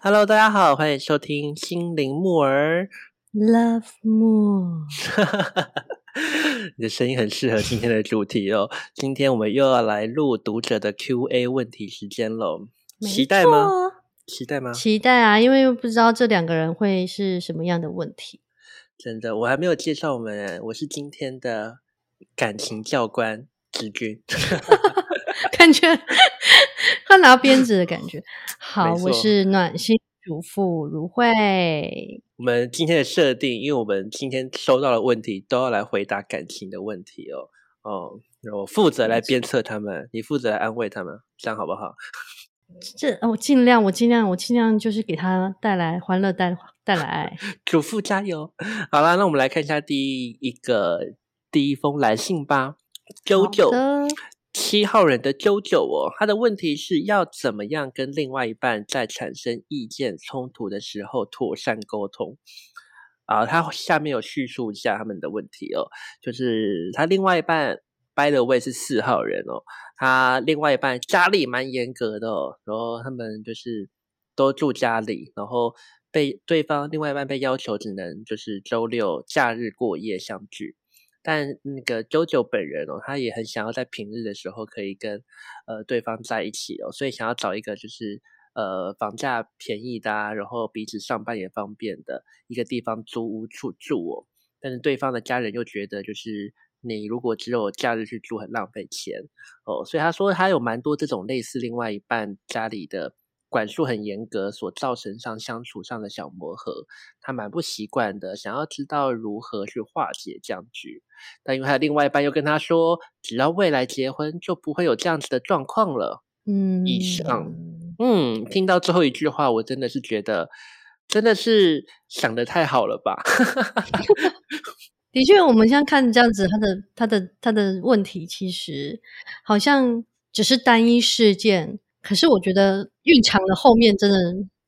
Hello，大家好，欢迎收听心灵木耳。Love more，你的声音很适合今天的主题哦。今天我们又要来录读者的 Q&A 问题时间喽，期待吗？期待吗？期待啊！因为又不知道这两个人会是什么样的问题。真的，我还没有介绍我们，我是今天的感情教官志军。感觉他拿鞭子的感觉。好，我是暖心主妇如慧。我们今天的设定，因为我们今天收到的问题都要来回答感情的问题哦。哦，我负责来鞭策他们，你负责来安慰他们，这样好不好？这我尽量，我尽量，我尽量就是给他带来欢乐，带带来爱。主妇加油！好啦，那我们来看一下第一个第一封来信吧。九好九的，七号人的九九哦，他的问题是要怎么样跟另外一半在产生意见冲突的时候妥善沟通啊？他下面有叙述一下他们的问题哦，就是他另外一半 by the way 是四号人哦，他另外一半家里蛮严格的哦，然后他们就是都住家里，然后被对方另外一半被要求只能就是周六假日过夜相聚。但那个九九本人哦，他也很想要在平日的时候可以跟呃对方在一起哦，所以想要找一个就是呃房价便宜的、啊，然后彼此上班也方便的一个地方租屋处住哦。但是对方的家人又觉得，就是你如果只有假日去住，很浪费钱哦，所以他说他有蛮多这种类似另外一半家里的管束很严格所造成上相处上的小磨合，他蛮不习惯的，想要知道如何去化解僵局。但因为他的另外一半又跟他说，只要未来结婚，就不会有这样子的状况了。嗯，以上嗯，听到最后一句话，我真的是觉得，真的是想的太好了吧？的确，我们现在看这样子，他的他的他的问题其实好像只是单一事件，可是我觉得蕴藏的后面真的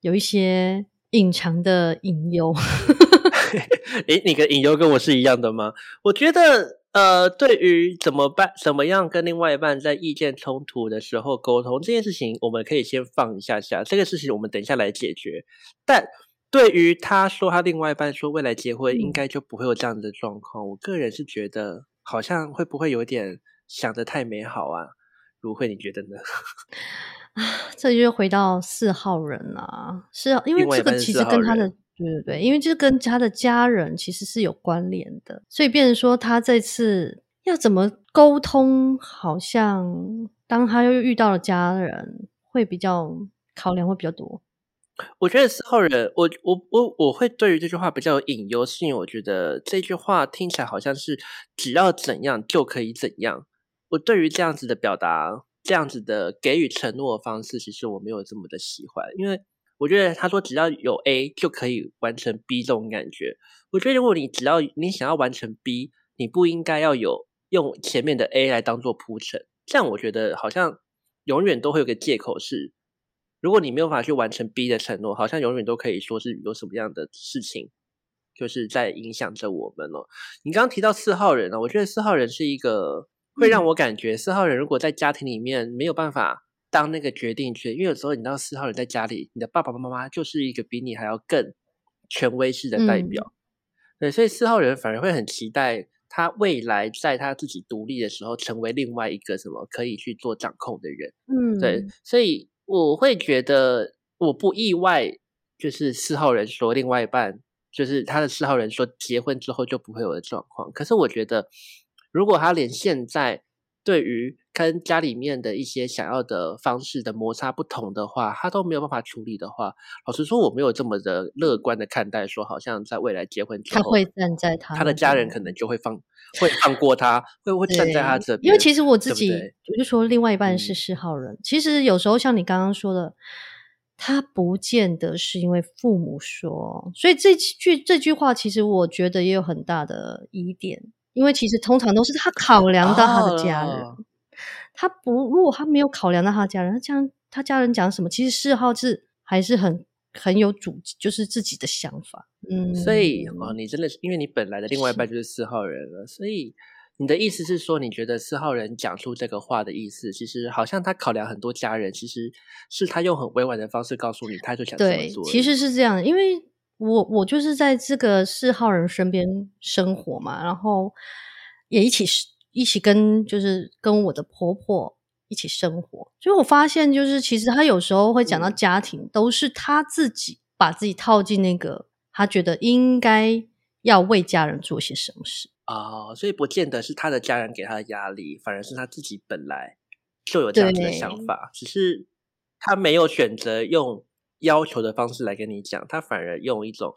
有一些隐藏的隐忧。诶，你跟隐忧跟我是一样的吗？我觉得，呃，对于怎么办、怎么样跟另外一半在意见冲突的时候沟通这件事情，我们可以先放一下下，这个事情我们等一下来解决。但对于他说他另外一半说未来结婚应嗯该就不会有这样的状况，我个人是觉得好像会不会有点想的太美好啊？如慧，你觉得呢？这就回到四号人啦、是啊因为这个其实跟他的人对对对，因为这跟他的家人其实是有关联的，所以变成说他这次要怎么沟通，好像当他又遇到了家人，会比较考量会比较多。我觉得四号人，我我我我会对于这句话比较有隐忧，是因为我觉得这句话听起来好像是只要怎样就可以怎样。我对于这样子的表达，这样子的给予承诺的方式，其实我没有这么的喜欢，因为我觉得他说只要有 A 就可以完成 B 这种感觉。我觉得如果你只要你想要完成 B，你不应该要有用前面的 A 来当做铺陈，这样我觉得好像永远都会有个借口是。如果你没有办法去完成 B 的承诺，好像永远都可以说是有什么样的事情，就是在影响着我们哦。你刚刚提到四号人呢、我觉得四号人是一个会让我感觉四号人如果在家庭里面没有办法当那个决定权，因为有时候你知道四号人在家里，你的爸爸妈妈就是一个比你还要更权威式的代表，对，所以四号人反而会很期待他未来在他自己独立的时候，成为另外一个什么可以去做掌控的人。嗯，对，所以我会觉得我不意外，就是四号人说另外一半，就是他的四号人说结婚之后就不会有的状况。可是我觉得，如果他连现在对于跟家里面的一些想要的方式的摩擦不同的话，他都没有办法处理的话，老实说，我没有这么的乐观的看待，说好像在未来结婚之后，他会站在他他的家人可能就会放会放过他，会会站在他对这边。因为其实我自己，就说另外一半是嗯四号人，其实有时候像你刚刚说的，他不见得是因为父母说，所以这句这句话其实我觉得也有很大的疑点，因为其实通常都是他考量到他的家人，哦。他不如果他没有考量到他的家人，他家他家人讲什么，其实四号是还是很很有主，就是自己的想法，嗯，所以哦，你真的是因为你本来的另外一半就是四号人了，所以你的意思是说，你觉得四号人讲出这个话的意思，其实好像他考量很多家人，其实是他用很委婉的方式告诉你，他就想这么，做。其实是这样的，因为我我就是在这个四号人身边生活嘛，然后也一起是一起跟就是跟我的婆婆一起生活，所以我发现就是其实他有时候会讲到嗯。家庭，都是他自己把自己套进那个他觉得应该要为家人做些什么事。哦，所以不见得是他的家人给他的压力，反而是他自己本来就有这样子的想法，只是他没有选择用要求的方式来跟你讲，他反而用一种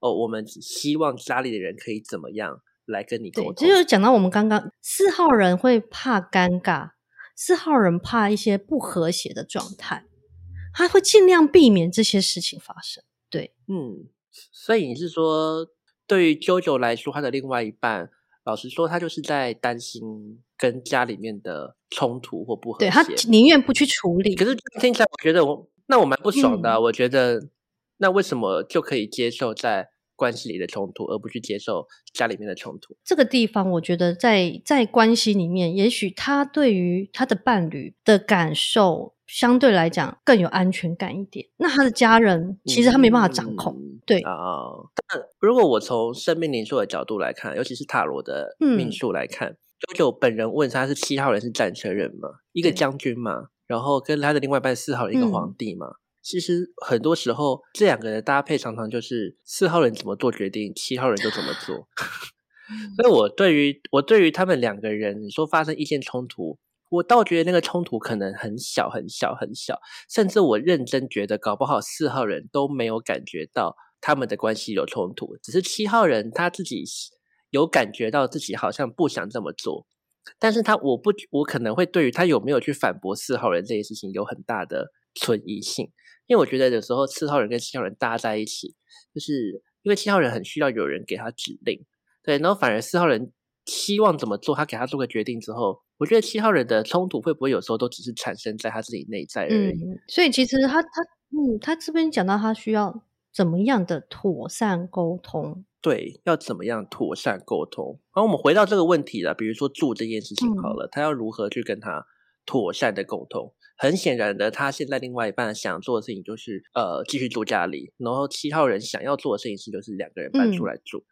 哦，我们希望家里的人可以怎么样来跟你对沟，通。这就讲到我们刚刚四号人会怕尴尬，四号人怕一些不和谐的状态，他会尽量避免这些事情发生。对，嗯，所以你是说，对于 JoJo 来说，他的另外一半，老实说，他就是在担心跟家里面的冲突或不和对他。宁愿不去处理。可是这样听起来，我觉得我那我蛮不爽的啊、嗯我觉得那为什么就可以接受在关系里的冲突，而不去接受家里面的冲突？这个地方，我觉得在在关系里面，也许他对于他的伴侣的感受相对来讲更有安全感一点。那他的家人其实他没办法掌控。嗯对啊、但如果我从生命灵数的角度来看，尤其是塔罗的命嗯数来看，九九本人问他是七号人是战车人吗，一个对将军嘛，然后跟他的另外一半四号人一个嗯皇帝嘛。其实很多时候，这两个人的搭配常常就是四号人怎么做决定，七号人就怎么做。所以我对于我对于他们两个人，你说发生意见冲突，我倒觉得那个冲突可能很小很小很小，甚至我认真觉得，搞不好四号人都没有感觉到他们的关系有冲突，只是七号人他自己有感觉到自己好像不想这么做，但是他我不我可能会对于他有没有去反驳四号人这件事情有很大的存疑性，因为我觉得有时候四号人跟七号人搭在一起，就是因为七号人很需要有人给他指令，对，然后反而四号人希望怎么做，他给他做个决定之后，我觉得七号人的冲突会不会有时候都只是产生在他自己内在而已？所以其实他他嗯，他这边讲到他需要怎么样的妥善沟通。对，要怎么样妥善沟通？然后我们回到这个问题了，比如说住这件事情好嗯了，他要如何去跟他妥善的沟通？很显然的，他现在另外一半想做的事情就是呃继续住家里，然后七号人想要做的事情是就是两个人搬出嗯来住。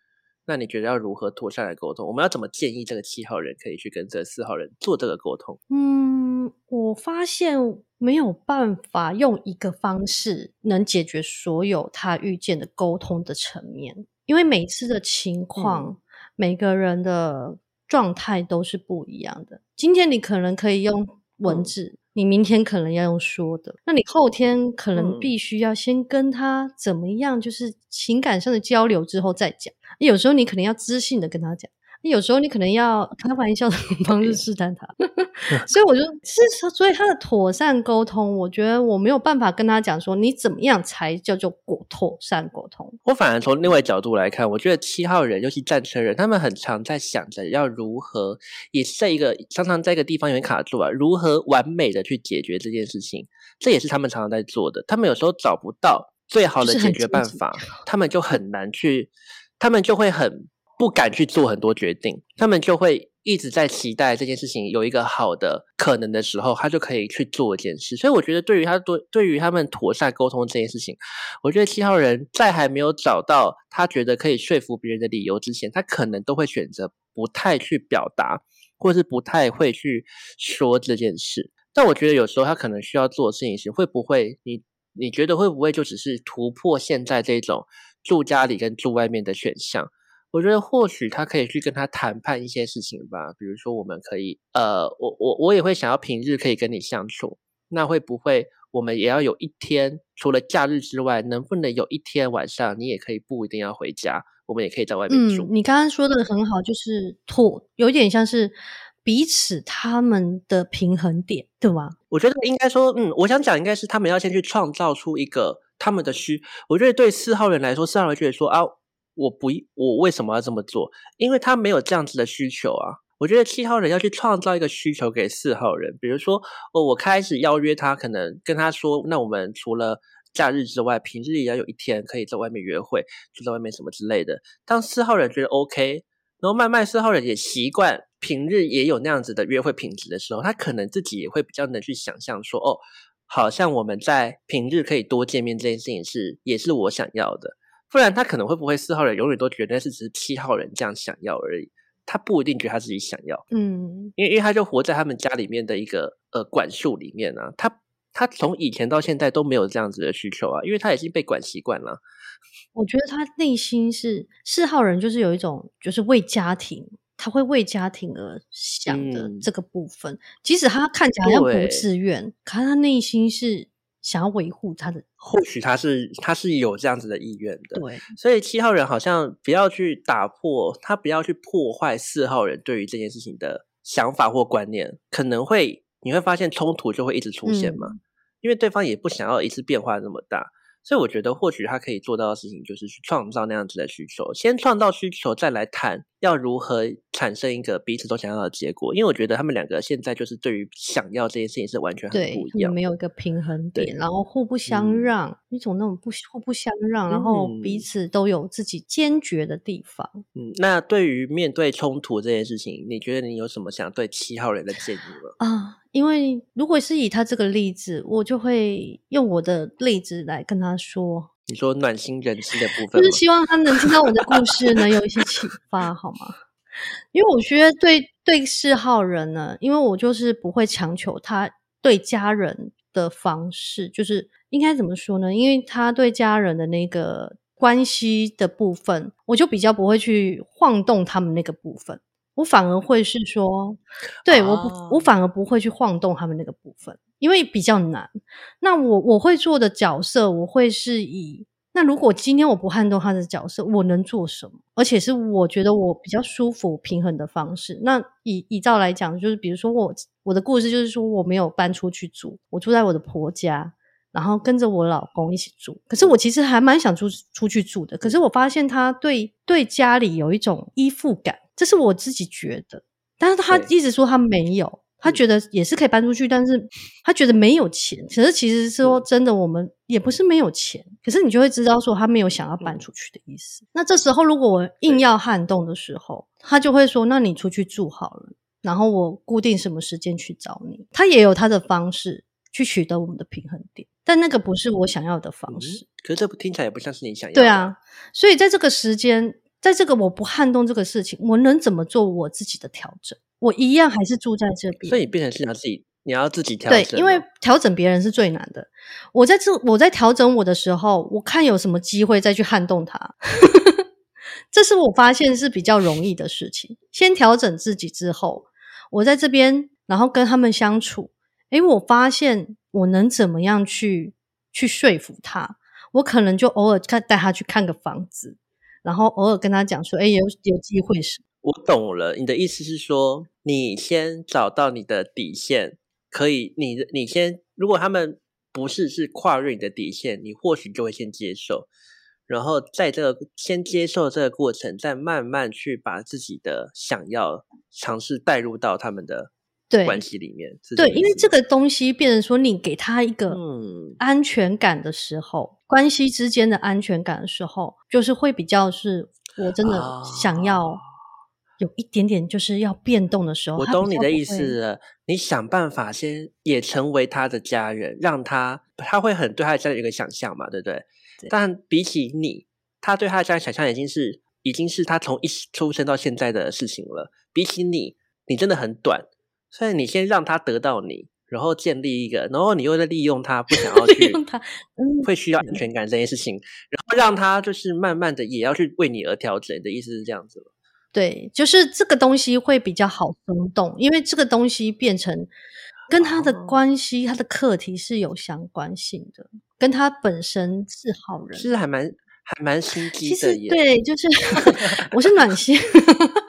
那你觉得要如何妥善来沟通？我们要怎么建议这个七号人可以去跟这四号人做这个沟通？嗯，我发现没有办法用一个方式能解决所有他遇见的沟通的层面，因为每次的情况，每个人的状态都是不一样的。今天你可能可以用文嗯字，你明天可能要用说的，那你后天可能嗯必须要先跟他怎么样，就是情感上的交流之后再讲。有时候你可能要知性的跟他讲。有时候你可能要 开玩笑的方式试探他，所以我就是说，所以他的妥善沟通，我觉得我没有办法跟他讲说你怎么样才叫做果妥善沟通。我反而从另外角度来看，我觉得七号人，尤其战车人，他们很常在想着要如何，也是在一个常常在一个地方有点卡住啊，如何完美的去解决这件事情，这也是他们常常在做的。他们有时候找不到最好的解决办法，他们就很难去，他们就会很不敢去做很多决定，他们就会一直在期待这件事情有一个好的可能的时候，他就可以去做一件事。所以我觉得，对于他对对于他们妥善沟通这件事情，我觉得七号人在还没有找到他觉得可以说服别人的理由之前，他可能都会选择不太去表达，或是不太会去说这件事。但我觉得有时候他可能需要做的事情是，会不会你你觉得会不会就只是突破现在这种住家里跟住外面的选项？我觉得或许他可以去跟他谈判一些事情吧，比如说我们可以，呃，我我我也会想要平日可以跟你相处，那会不会我们也要有一天，除了假日之外，能不能有一天晚上你也可以不一定要回家，我们也可以在外面住？嗯，你刚刚说的很好，就是妥，有点像是彼此他们的平衡点，对吗？我觉得应该说，嗯，我想讲应该是他们要先去创造出一个他们的需。我觉得对四号人来说，四号人觉得说啊，我不，我为什么要这么做？因为他没有这样子的需求啊。我觉得七号人要去创造一个需求给四号人，比如说，哦，我开始邀约他，可能跟他说，那我们除了假日之外，平日也要有一天可以在外面约会，住在外面什么之类的。当四号人觉得 OK，然后慢慢四号人也习惯平日也有那样子的约会品质的时候，他可能自己也会比较能去想象说，哦，好像我们在平日可以多见面这件事情是也是我想要的。不然他可能会不会四号人永远都觉得是只是七号人这样想要而已，他不一定觉得他自己想要，嗯，因为因为他就活在他们家里面的一个呃管束里面啊，他他从以前到现在都没有这样子的需求啊，因为他已经被管习惯了。我觉得他内心是四号人，就是有一种就是为家庭，他会为家庭而想的嗯。这个部分，即使他看起来好像不自愿，可他内心是想要维护他的或许他是他是有这样子的意愿的，对，所以七号人好像不要去打破，他不要去破坏四号人对于这件事情的想法或观念，可能会你会发现冲突就会一直出现嘛，嗯因为对方也不想要一次变化那么大，所以我觉得或许他可以做到的事情就是去创造那样子的需求，先创造需求，再来谈要如何产生一个彼此都想要的结果。因为我觉得他们两个现在就是对于想要这件事情是完全很不一，样他们没。有一个平衡点，然后互不相嗯让，一种那种不互不相让，然后彼嗯此都有自己坚决的地方。嗯，那对于面对冲突这件事情，你觉得你有什么想对七号人的建议吗？啊，因为如果是以他这个例子，我就会用我的例子来跟他说，你说暖心人心的部分就？是希望他能听到我的故事，能有一些启发，好吗？因为我觉得对对四号人呢，因为我就是不会强求他对家人的方式，就是应该怎么说呢？因为他对家人的那个关系的部分，我就比较不会去晃动他们那个部分。我反而会是说，对，我不，我啊反而不会去晃动他们那个部分，因为比较难。那我我会做的角色，我会是以那如果今天我不撼动他的角色，我能做什么？而且是我觉得我比较舒服、平衡的方式。那以以照来讲，就是比如说我我的故事就是说我没有搬出去住，我住在我的婆家，然后跟着我老公一起住。可是我其实还蛮想出出去住的，可是我发现他对对家里有一种依附感，这是我自己觉得。但是他一直说他没有，他嗯觉得也是可以搬出去，但是他觉得没有钱。可是其实说真的，我们也不是没有钱，可是你就会知道说他没有想要搬嗯出去的意思。那这时候如果我硬要撼动的时候，他就会说：“那你出去住好了，然后我固定什么时间去找你。”他也有他的方式去取得我们的平衡点，但那个不是我想要的方嗯式。可是这不听起来也不像是你想要的。对，啊，所以在这个时间，在这个我不撼动这个事情，我能怎么做我自己的调整？我一样还是住在这边，所以你变成是你要自己，你要自己调，整对。因为调整别人是最难的。我在这我在调整我的时候，我看有什么机会再去撼动它，这是我发现是比较容易的事情。先调整自己之后，我在这边，然后跟他们相处，诶，我发现我能怎么样去去说服他？我可能就偶尔看带他去看个房子，然后偶尔跟他讲说，诶，有有机会是我懂了，你的意思是说，你先找到你的底线，可以，你你先，如果他们不是是跨越你的底线，你或许就会先接受，然后在这个先接受这个过程，再慢慢去把自己的想要尝试带入到他们的关系里面。是对，因为这个东西变成说，你给他一个嗯安全感的时候，关系之间的安全感的时候，就是会比较是我真的想要啊有一点点就是要变动的时候，我懂你的意思了，你想办法先也成为他的家人，让他他会很对他的家人有个想象嘛，对不对？对但比起你，他对他的家人想象已经是已经是他从一出生到现在的事情了。比起你，你真的很短，所以你先让他得到你，然后建立一个，然后你又在利用他不想要 利去用他，嗯，会需要安全感这件事情，然后让他就是慢慢的也要去为你而调整。你的意思是这样子吗？对，就是这个东西会比较好松动，因为这个东西变成跟他的哦关系、他的课题是有相关性的，跟他本身是好人。是还蛮还蛮心机的耶。实对，就是 我是暖心，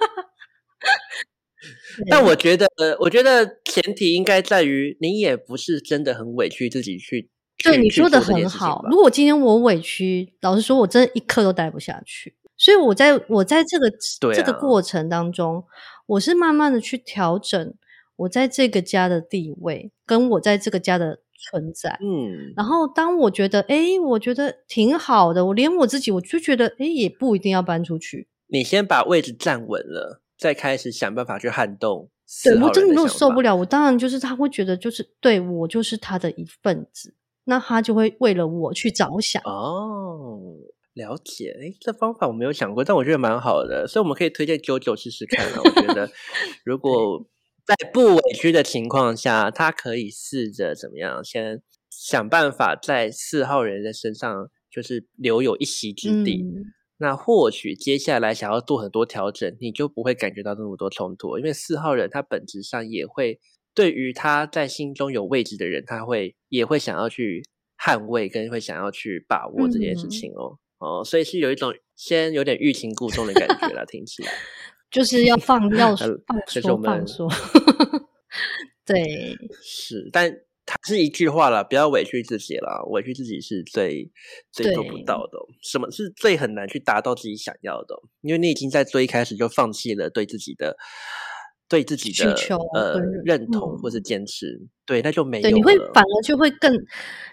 但我觉得，我觉得前提应该在于你也不是真的很委屈自己去。对你说的很好。如果今天我委屈，老实说，我真的一刻都待不下去。所以我在我在这个、对这个啊过程当中，我是慢慢的去调整我在这个家的地位，跟我在这个家的存在。嗯，然后当我觉得，哎，我觉得挺好的，我连我自己我就觉得，哎，也不一定要搬出去。你先把位置站稳了，再开始想办法去撼动对我真的没有受不了，我当然就是他会觉得就是对我就是他的一份子，那他就会为了我去着想。哦，了解。诶，这方法我没有想过，但我觉得蛮好的，所以我们可以推荐九九试试看啊。我觉得 如果在不委屈的情况下，他可以试着怎么样，先想办法在四号人的身上就是留有一席之地。嗯，那或许接下来想要做很多调整，你就不会感觉到那么多冲突，因为四号人他本质上也会对于他在心中有位置的人，他会也会想要去捍卫，跟会想要去把握这件事嗯情哦。哦，所以是有一种先有点欲擒故纵的感觉啦，听起来。就是要放要 呃放说放说，对，是，但还是一句话啦，不要委屈自己啦，委屈自己是最最做不到的哦。什么是最很难去达到自己想要的哦？因为你已经在最一开始就放弃了对自己的对自己的需求呃认同嗯或是坚持，对，那就没有对，你会反而就会更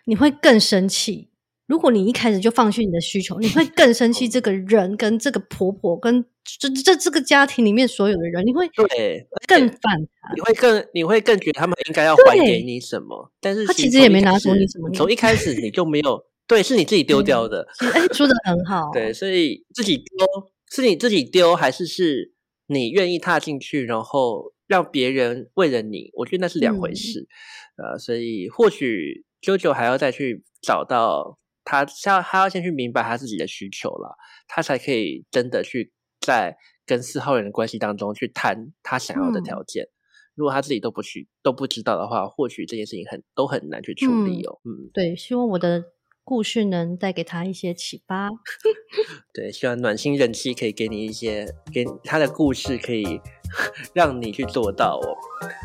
你会更生气。如果你一开始就放弃你的需求，你会更生气这个人跟这个婆婆跟这这这个家庭里面所有的人，你会对，更反弹。你会更你会更觉得他们应该要还给你什么，但是他其实也没拿走你什么从一开始你就没有，对，是你自己丢掉的。哎，说的很好，对，所以自己丢是你自己丢，还是是你愿意踏进去，然后让别人为了你？我觉得那是两回嗯事。呃，所以或许啾啾还要再去找到他，要他要先去明白他自己的需求了，他才可以真的去在跟四号人的关系当中去谈他想要的嗯条件。如果他自己都不去都不知道的话，或许这件事情很都很难去处理嗯哦。嗯，对，希望我的故事能带给他一些启发。对，希望暖心人气可以给你一些，给他的故事可以 让你去做到哦。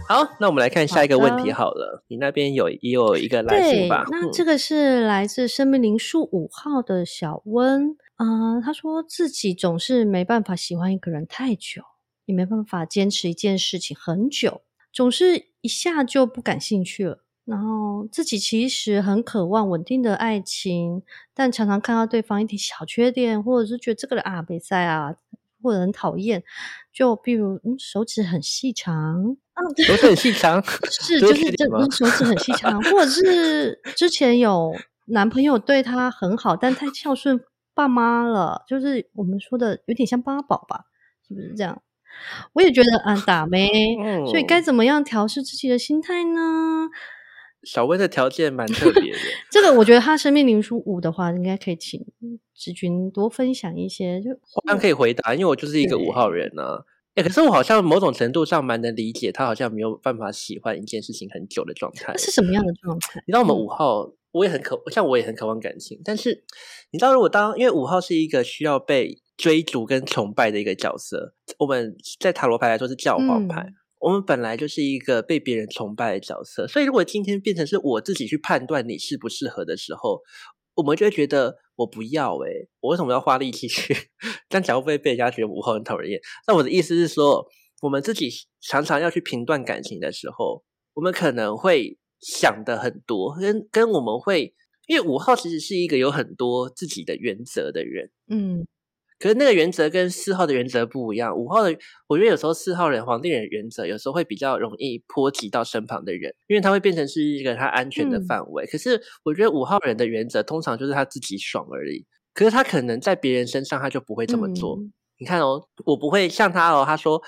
好，那我们来看下一个问题好了。你那边有也有一个来信吧？，嗯那这个是来自生命灵数五号的小温，啊、他说自己总是没办法喜欢一个人太久，也没办法坚持一件事情很久，总是一下就不感兴趣了。然后自己其实很渴望稳定的爱情，但常常看到对方一点小缺点，或者是觉得这个人啊没在啊，或者很讨厌，就比如嗯手指很细长，啊手指很细长，是，就是是这手指很细长，或者是 之前有男朋友对她很好，但太孝顺爸妈了，就是我们说的有点像八宝吧，是不是这样？我也觉得啊打 妹，所以该嗯怎么样调试自己的心态呢？小薇的条件蛮特别的。这个我觉得他生命灵数五的话，应该可以请志军多分享一些，就好像可以回答，因为我就是一个五号人呢、欸。可是我好像某种程度上蛮能理解他好像没有办法喜欢一件事情很久的状态。是什么样的状态？你知道我们嗯五号，我也很渴，像我也很渴望感情，但是你知道，如果当因为五号是一个需要被追逐跟崇拜的一个角色，我们在塔罗牌来说是教皇牌。嗯我们本来就是一个被别人崇拜的角色，所以如果今天变成是我自己去判断你适不适合的时候，我们就会觉得我不要诶、我为什么要花力气去？这样讲会不会被人家觉得五号很讨人厌？那我的意思是说，我们自己常常要去评断感情的时候，我们可能会想的很多，跟跟我们会，因为五号其实是一个有很多自己的原则的人，嗯可是那个原则跟四号的原则不一样。五号的，我觉得有时候四号人皇帝人的原则，有时候会比较容易波及到身旁的人，因为他会变成是一个他安全的嗯范围。可是我觉得五号人的原则通常就是他自己爽而已，可是他可能在别人身上他就不会这么做。嗯你看哦，我不会像他哦，他说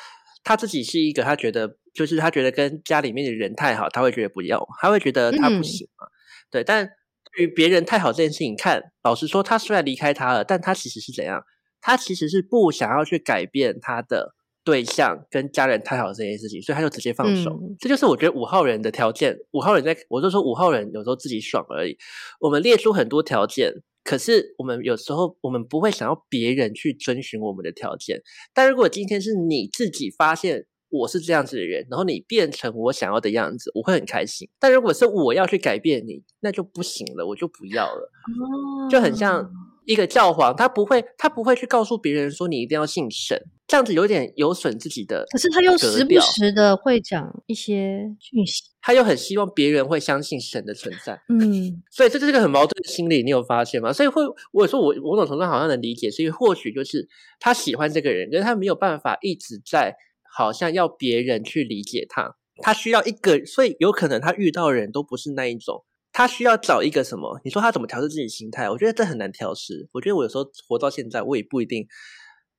他自己是一个，他觉得就是他觉得跟家里面的人太好，他会觉得不要，他会觉得他不嗯行嘛。对，但对于别人太好这件事情，看老实说，他虽然离开他了，但他其实是怎样？他其实是不想要去改变他的对象跟家人太好这件事情，所以他就直接放手。嗯这就是我觉得五号人的条件。五号人在我就说五号人有时候自己爽而已。我们列出很多条件，可是我们有时候我们不会想要别人去遵循我们的条件。但如果今天是你自己发现我是这样子的人，然后你变成我想要的样子，我会很开心。但如果是我要去改变你，那就不行了，我就不要了。就很像哦一一个教皇，他不会，他不会去告诉别人说你一定要信神，这样子有点有损自己的。可是他又时不时的会讲一些讯息，他又很希望别人会相信神的存在，嗯，所以这就是个很矛盾的心理，你有发现吗？所以会我说我某种程度好像能理解，是因为或许就是他喜欢这个人，可是他没有办法一直在好像要别人去理解他，他需要一个，所以有可能他遇到的人都不是那一种。他需要找一个什么？你说他怎么调试自己心态？我觉得这很难调试。我觉得我有时候活到现在，我也不一定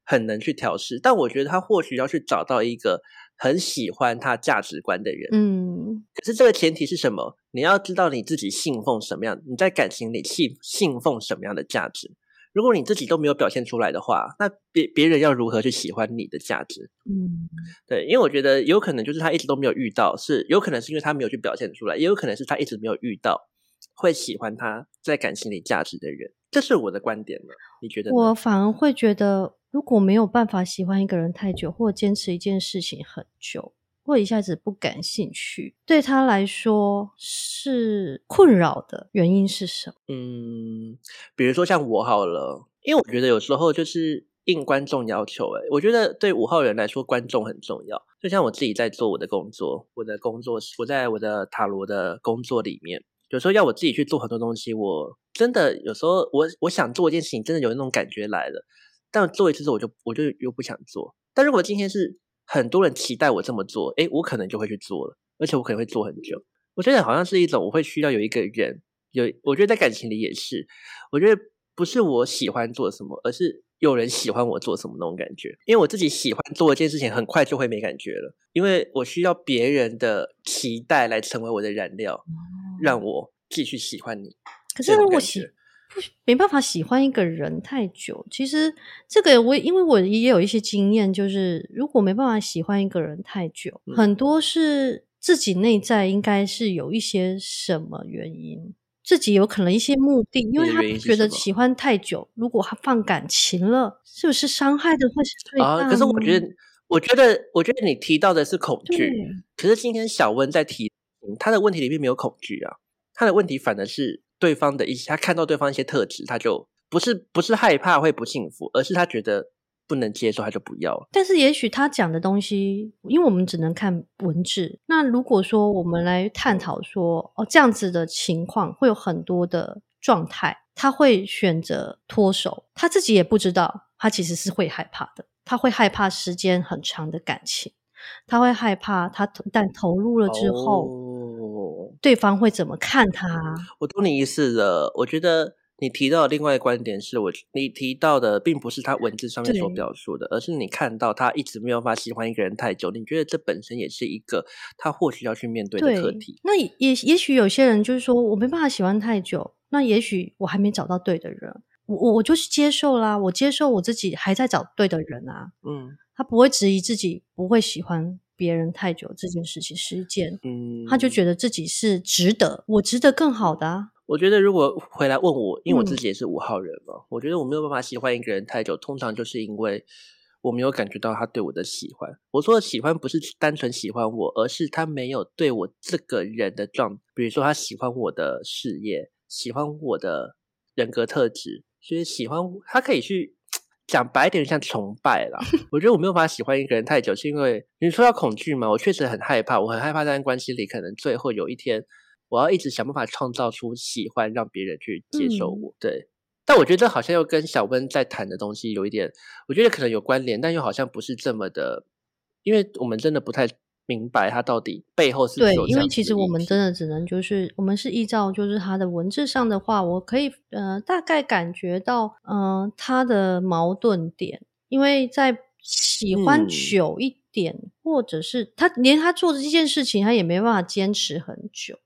很能去调试。但我觉得他或许要去找到一个很喜欢他价值观的人。嗯，可是这个前提是什么？你要知道你自己信奉什么样，你在感情里信信奉什么样的价值。如果你自己都没有表现出来的话，那别别人要如何去喜欢你的价值？嗯，对，因为我觉得有可能就是他一直都没有遇到，是有可能是因为他没有去表现出来，也有可能是他一直没有遇到会喜欢他在感情里价值的人。这是我的观点了，你觉得？我反而会觉得，如果没有办法喜欢一个人太久，或坚持一件事情很久，或一下子不感兴趣，对他来说是困扰的原因是什么？嗯，比如说像我好了，因为我觉得有时候就是应观众要求、欸，我觉得对五号人来说，观众很重要。就像我自己在做我的工作，我的工作是我在我的塔罗的工作里面，有时候要我自己去做很多东西，我真的有时候我我想做一件事情，真的有那种感觉来了，但做一次之后我就我就又不想做。但如果今天是很多人期待我这么做，诶，我可能就会去做了，而且我可能会做很久。我觉得好像是一种我会需要有一个人有，我觉得在感情里也是，我觉得不是我喜欢做什么，而是有人喜欢我做什么那种感觉。因为我自己喜欢做一件事情，很快就会没感觉了，因为我需要别人的期待来成为我的燃料，让我继续喜欢你。可是如果喜不没办法喜欢一个人太久，其实这个我因为我也有一些经验，就是如果没办法喜欢一个人太久，嗯很多是自己内在应该是有一些什么原因。自己有可能一些目的，因为他觉得喜欢太久，如果他放感情了，是不是伤害的会是最大啊，可是我觉得，我觉得，我觉得你提到的是恐惧，可是今天小温在提，嗯他的问题里面没有恐惧啊，他的问题反而是对方的一些，他看到对方一些特质，他就不是不是害怕会不幸福，而是他觉得不能接受，他就不要了。但是也许他讲的东西，因为我们只能看文字。那如果说我们来探讨说，哦，这样子的情况会有很多的状态，他会选择脱手，他自己也不知道，他其实是会害怕的。他会害怕时间很长的感情，他会害怕他投但投入了之后，哦，对方会怎么看他。我懂你意思了。我觉得你提到的另外一个观点是我你提到的，并不是他文字上面所表述的，而是你看到他一直没有办法喜欢一个人太久，你觉得这本身也是一个他或许要去面对的课题。那也也也许有些人就是说我没办法喜欢太久，那也许我还没找到对的人，我我我就是接受啦，我接受我自己还在找对的人啊，嗯他不会质疑自己不会喜欢别人太久这件事情是一件，嗯，他就觉得自己是值得，我值得更好的啊。我觉得如果回来问我，因为我自嗯己也是五号人嘛，我觉得我没有办法喜欢一个人太久，通常就是因为我没有感觉到他对我的喜欢。我说的喜欢不是单纯喜欢我，而是他没有对我这个人的状，比如说他喜欢我的事业，喜欢我的人格特质，所以喜欢他可以去。讲白点，像崇拜啦。我觉得我没有办法喜欢一个人太久，是因为你说到恐惧嘛，我确实很害怕，我很害怕在关系里，可能最后有一天，我要一直想办法创造出喜欢，让别人去接受嗯我。对，但我觉得这好像又跟小温在谈的东西有一点，我觉得可能有关联，但又好像不是这么的，因为我们真的不太明白他到底背后是对因为其实我们真的只能就是我们是依照就是他的文字上的话，我可以呃大概感觉到呃他的矛盾点，因为在喜欢嗯久一点，或者是他连他做的这件事情，他也没办法坚持很久。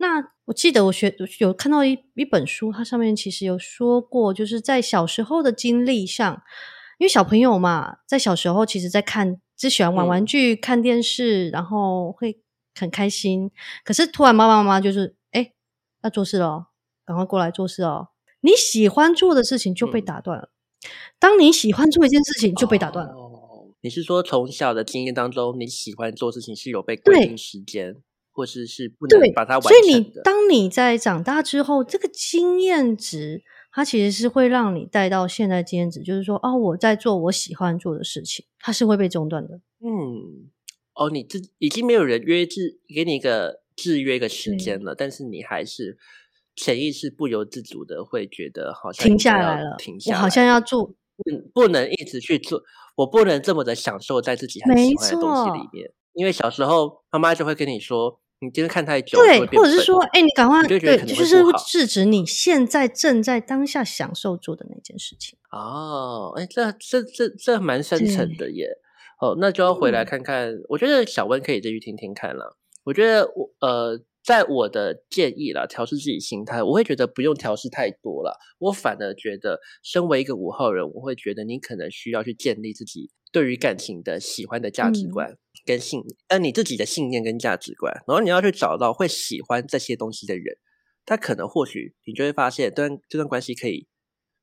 那我记得我学有看到一一本书，它上面其实有说过，就是在小时候的经历上，因为小朋友嘛，在小时候其实在看，只喜欢玩玩嗯具、看电视，然后会很开心。可是突然爸爸妈妈就是，哎，要做事了哦，赶快过来做事哦。你喜欢做的事情就被嗯打断了。当你喜欢做一件事情，就被打断了。哦，你是说从小的经验当中，你喜欢做事情是有被规定时间，或是是不能把它完成所以你？当你在长大之后，这个经验值它它其实是会让你带到现在经验值，就是说，哦，我在做我喜欢做的事情，它是会被中断的。嗯，哦，你自已经没有人约制给你一个制约一个时间了，但是你还是潜意识不由自主的会觉得好像停下来了，停下，好像要做，嗯，不能一直去做，我不能这么的享受在自己很喜欢的东西里面，因为小时候妈妈就会跟你说。你今天看太久，对，或者是说，哎，你赶快，对，就是制止你现在正在当下享受做的那件事情。哦，哎，这这这这蛮深层的耶。哦，那就要回来看看。我觉得小温可以再去听听看了。我觉得我呃，在我的建议啦，调试自己心态，我会觉得不用调试太多了。我反而觉得，身为一个五号人，我会觉得你可能需要去建立自己对于感情的喜欢的价值观。跟信，呃，你自己的信念跟价值观，然后你要去找到会喜欢这些东西的人，他可能或许你就会发现，这段这段关系可以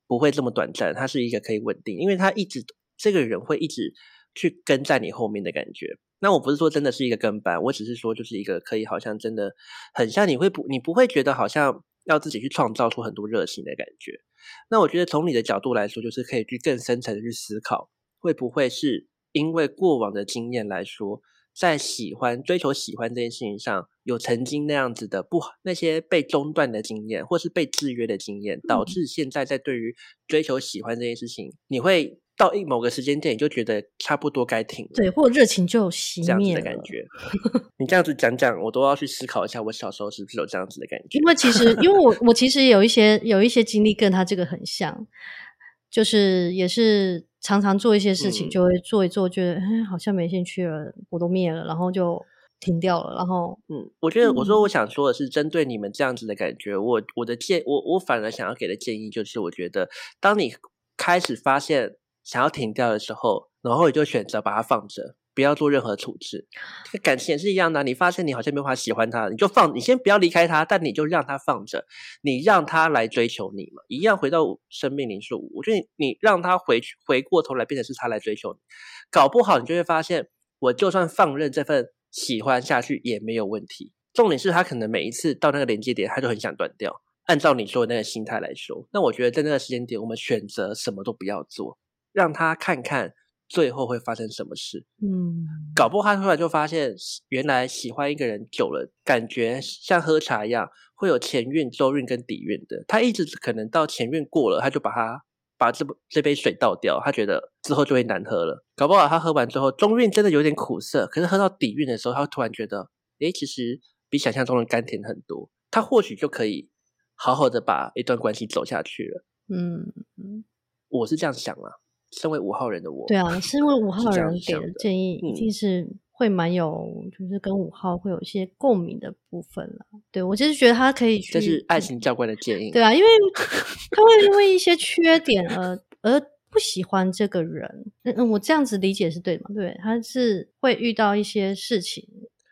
不会这么短暂，它是一个可以稳定，因为他一直这个人会一直去跟在你后面的感觉。那我不是说真的是一个跟班，我只是说就是一个可以好像真的很像你会不你不会觉得好像要自己去创造出很多热情的感觉。那我觉得从你的角度来说，就是可以去更深层的去思考，会不会是。因为过往的经验来说，在喜欢、追求喜欢这件事情上，有曾经那样子的不好，那些被中断的经验，或是被制约的经验，导致现在在对于追求喜欢这件事情，你会到一某个时间点，你就觉得差不多该停了，对，或热情就熄灭的感觉。你这样子讲讲，我都要去思考一下，我小时候是不是有这样子的感觉？因为其实，因为我 我其实有一些有一些经历跟他这个很像，就是也是。常常做一些事情，就会做一做，觉得哎，好像没兴趣了，我都灭了，然后就停掉了。然后，嗯，我觉得我说我想说的是，针对你们这样子的感觉，我我的建我我反而想要给的建议就是，我觉得当你开始发现想要停掉的时候，然后你就选择把它放着。不要做任何处置，感情也是一样的。你发现你好像没法喜欢他，你就放，你先不要离开他，但你就让他放着，你让他来追求你嘛。一样回到生命灵数，我觉得你让他回去，回过头来变成是他来追求你，搞不好你就会发现，我就算放任这份喜欢下去也没有问题。重点是他可能每一次到那个连接点，他就很想断掉。按照你说的那个心态来说，那我觉得在那个时间点，我们选择什么都不要做，让他看看。最后会发生什么事？嗯，搞不好他突然就发现，原来喜欢一个人久了，感觉像喝茶一样，会有前运、周运跟底运的。他一直可能到前运过了，他就把它把这这杯水倒掉，他觉得之后就会难喝了。搞不好他喝完之后，中运真的有点苦涩，可是喝到底运的时候，他突然觉得，诶，其实比想象中的甘甜很多。他或许就可以好好的把一段关系走下去了。嗯嗯，我是这样想啊。身为五号人的我，对啊，身为五号人给的建议，一定是会蛮有，就是跟五号会有一些共鸣的部分了。对我就是觉得他可以去，这是爱情教官的建议。对啊，因为他会因为一些缺点而 而不喜欢这个人。嗯嗯，我这样子理解是对的吗？对，他是会遇到一些事情。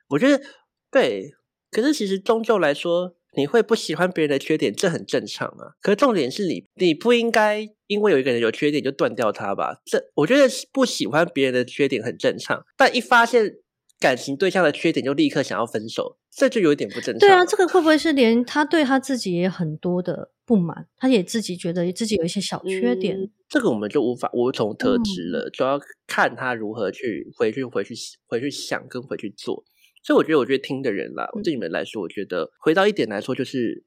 我觉得对，可是其实终究来说。你会不喜欢别人的缺点，这很正常啊。可是重点是你，你不应该因为有一个人有缺点就断掉他吧？这我觉得不喜欢别人的缺点很正常，但一发现感情对象的缺点就立刻想要分手，这就有点不正常。对啊，这个会不会是连他对他自己也很多的不满？他也自己觉得自己有一些小缺点，这个我们就无法无从得知了，就要看他如何去回去回去回去想跟回去做。所以我觉得，我觉得听的人啦，对你们来说，我觉得回到一点来说，就是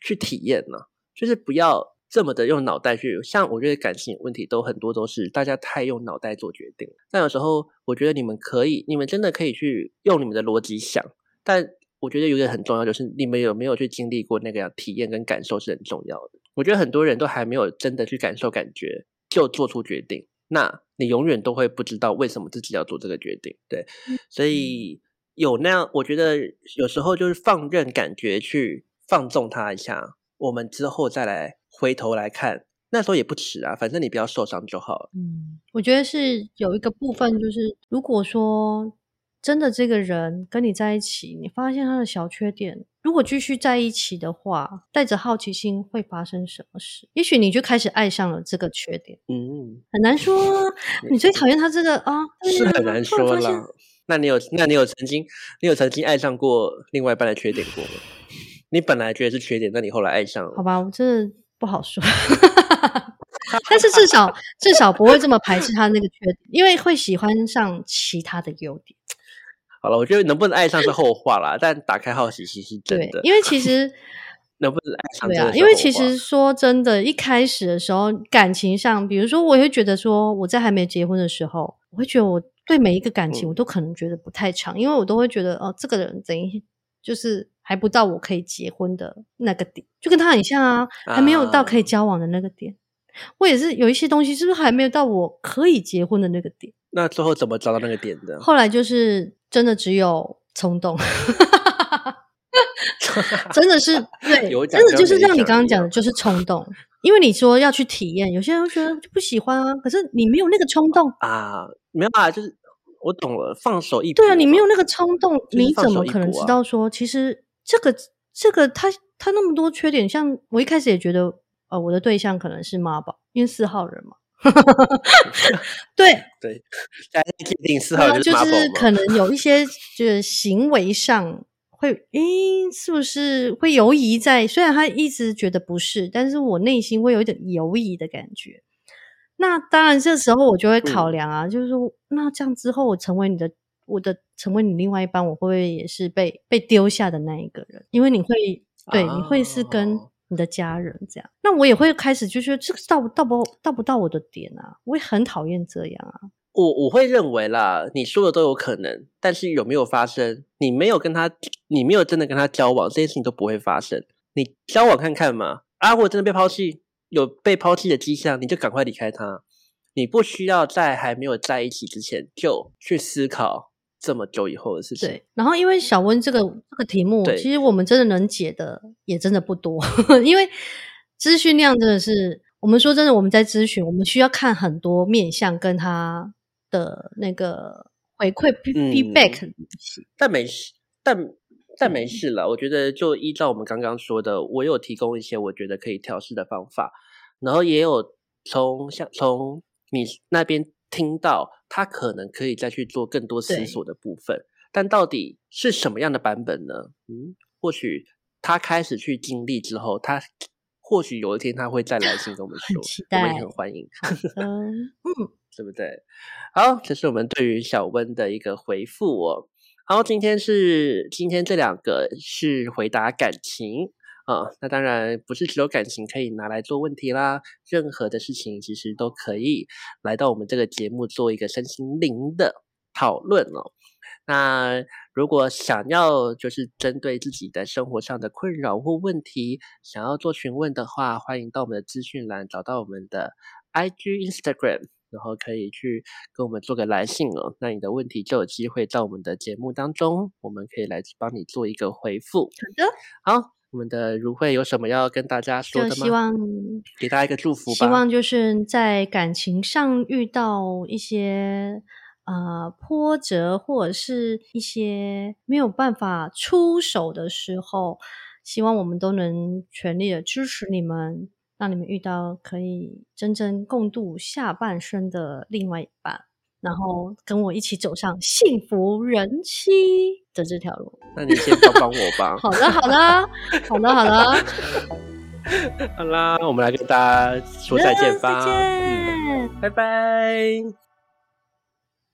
去体验呢，就是不要这么的用脑袋去。像我觉得感情问题都很多都是大家太用脑袋做决定。但有时候，我觉得你们可以，你们真的可以去用你们的逻辑想。但我觉得有点很重要，就是你们有没有去经历过那个样体验跟感受是很重要的。我觉得很多人都还没有真的去感受感觉就做出决定，那你永远都会不知道为什么自己要做这个决定。对，所以。有那样，我觉得有时候就是放任感觉去放纵他一下，我们之后再来回头来看，那时候也不迟啊。反正你不要受伤就好了。嗯，我觉得是有一个部分，就是如果说真的这个人跟你在一起，你发现他的小缺点，如果继续在一起的话，带着好奇心会发生什么事？也许你就开始爱上了这个缺点。嗯，很难说。你最讨厌他这个啊，是很难说了。那你有，那你有曾经，你有曾经爱上过另外一半的缺点过吗？你本来觉得是缺点，那你后来爱上了？好吧，我真的不好说。但是至少至少不会这么排斥他那个缺点，因为会喜欢上其他的优点。好了，我觉得能不能爱上是后话啦，但打开好奇心是真的。因为其实 能不能爱上，对啊，因为其实说真的，一开始的时候感情上，比如说，我会觉得说，我在还没结婚的时候，我会觉得我对每一个感情，我都可能觉得不太长，因为我都会觉得哦，这个人等于就是还不到我可以结婚的那个点，就跟他很像啊，还没有到可以交往的那个点。我也是有一些东西，是不是还没有到我可以结婚的那个点？那最后怎么找到那个点的？后来就是真的只有冲动，真的是对，真的就是像你刚刚讲的，就是冲动。因为你说要去体验，有些人觉得就不喜欢啊，可是你没有那个冲动啊，没有办法，就是我懂了，放手一对啊，你没有那个冲动，你怎么可能知道说，其实这个这个他他那么多缺点，像我一开始也觉得。呃，我的对象可能是妈宝，因为四号人嘛。对 对，大家界定四号人就是可能有一些就是行为上会，诶，是不是会犹疑在？虽然他一直觉得不是，但是我内心会有一点犹疑的感觉。那当然，这时候我就会考量啊，就是说，那这样之后我成为你的，我的成为你另外一半，我会不会也是被被丢下的那一个人？因为你会对，你会是跟。你的家人这样，那我也会开始就觉得这个到到不到不到我的点啊，我也很讨厌这样啊。我我会认为啦，你说的都有可能，但是有没有发生？你没有跟他，你没有真的跟他交往，这件事情都不会发生。你交往看看嘛，啊，如果真的被抛弃，有被抛弃的迹象，你就赶快离开他。你不需要在还没有在一起之前就去思考。这么久以后的事情，对。然后，因为小温这个这个题目，其实我们真的能解的也真的不多，因为资讯量真的是，我们说真的，我们在咨询，我们需要看很多面相跟他的那个回馈 feedback。但没事，但但没事了。我觉得就依照我们刚刚说的，我有提供一些我觉得可以调试的方法，然后也有从像从你那边。听到他可能可以再去做更多思索的部分，但到底是什么样的版本呢？嗯，或许他开始去经历之后，他或许有一天他会再来信跟我们说，我们也很欢迎。嗯，对不对？好，这是我们对于小温的一个回复哦。好，今天是今天这两个是回答感情。啊，那当然不是只有感情可以拿来做问题啦，任何的事情其实都可以来到我们这个节目做一个身心灵的讨论哦。那如果想要就是针对自己的生活上的困扰或问题，想要做询问的话，欢迎到我们的资讯栏找到我们的 IG Instagram，然后可以去跟我们做个来信哦。那你的问题就有机会到我们的节目当中，我们可以来帮你做一个回复。好的，好。我们的如慧有什么要跟大家说的吗？希望给大家一个祝福吧。希望就是在感情上遇到一些呃波折，或者是一些没有办法出手的时候，希望我们都能全力的支持你们，让你们遇到可以真正共度下半生的另外一半。然后跟我一起走上幸福人妻的这条路。那你先帮帮我吧。好的，好的，好的，好的。好啦，我们来跟大家说再见吧。再见，拜拜。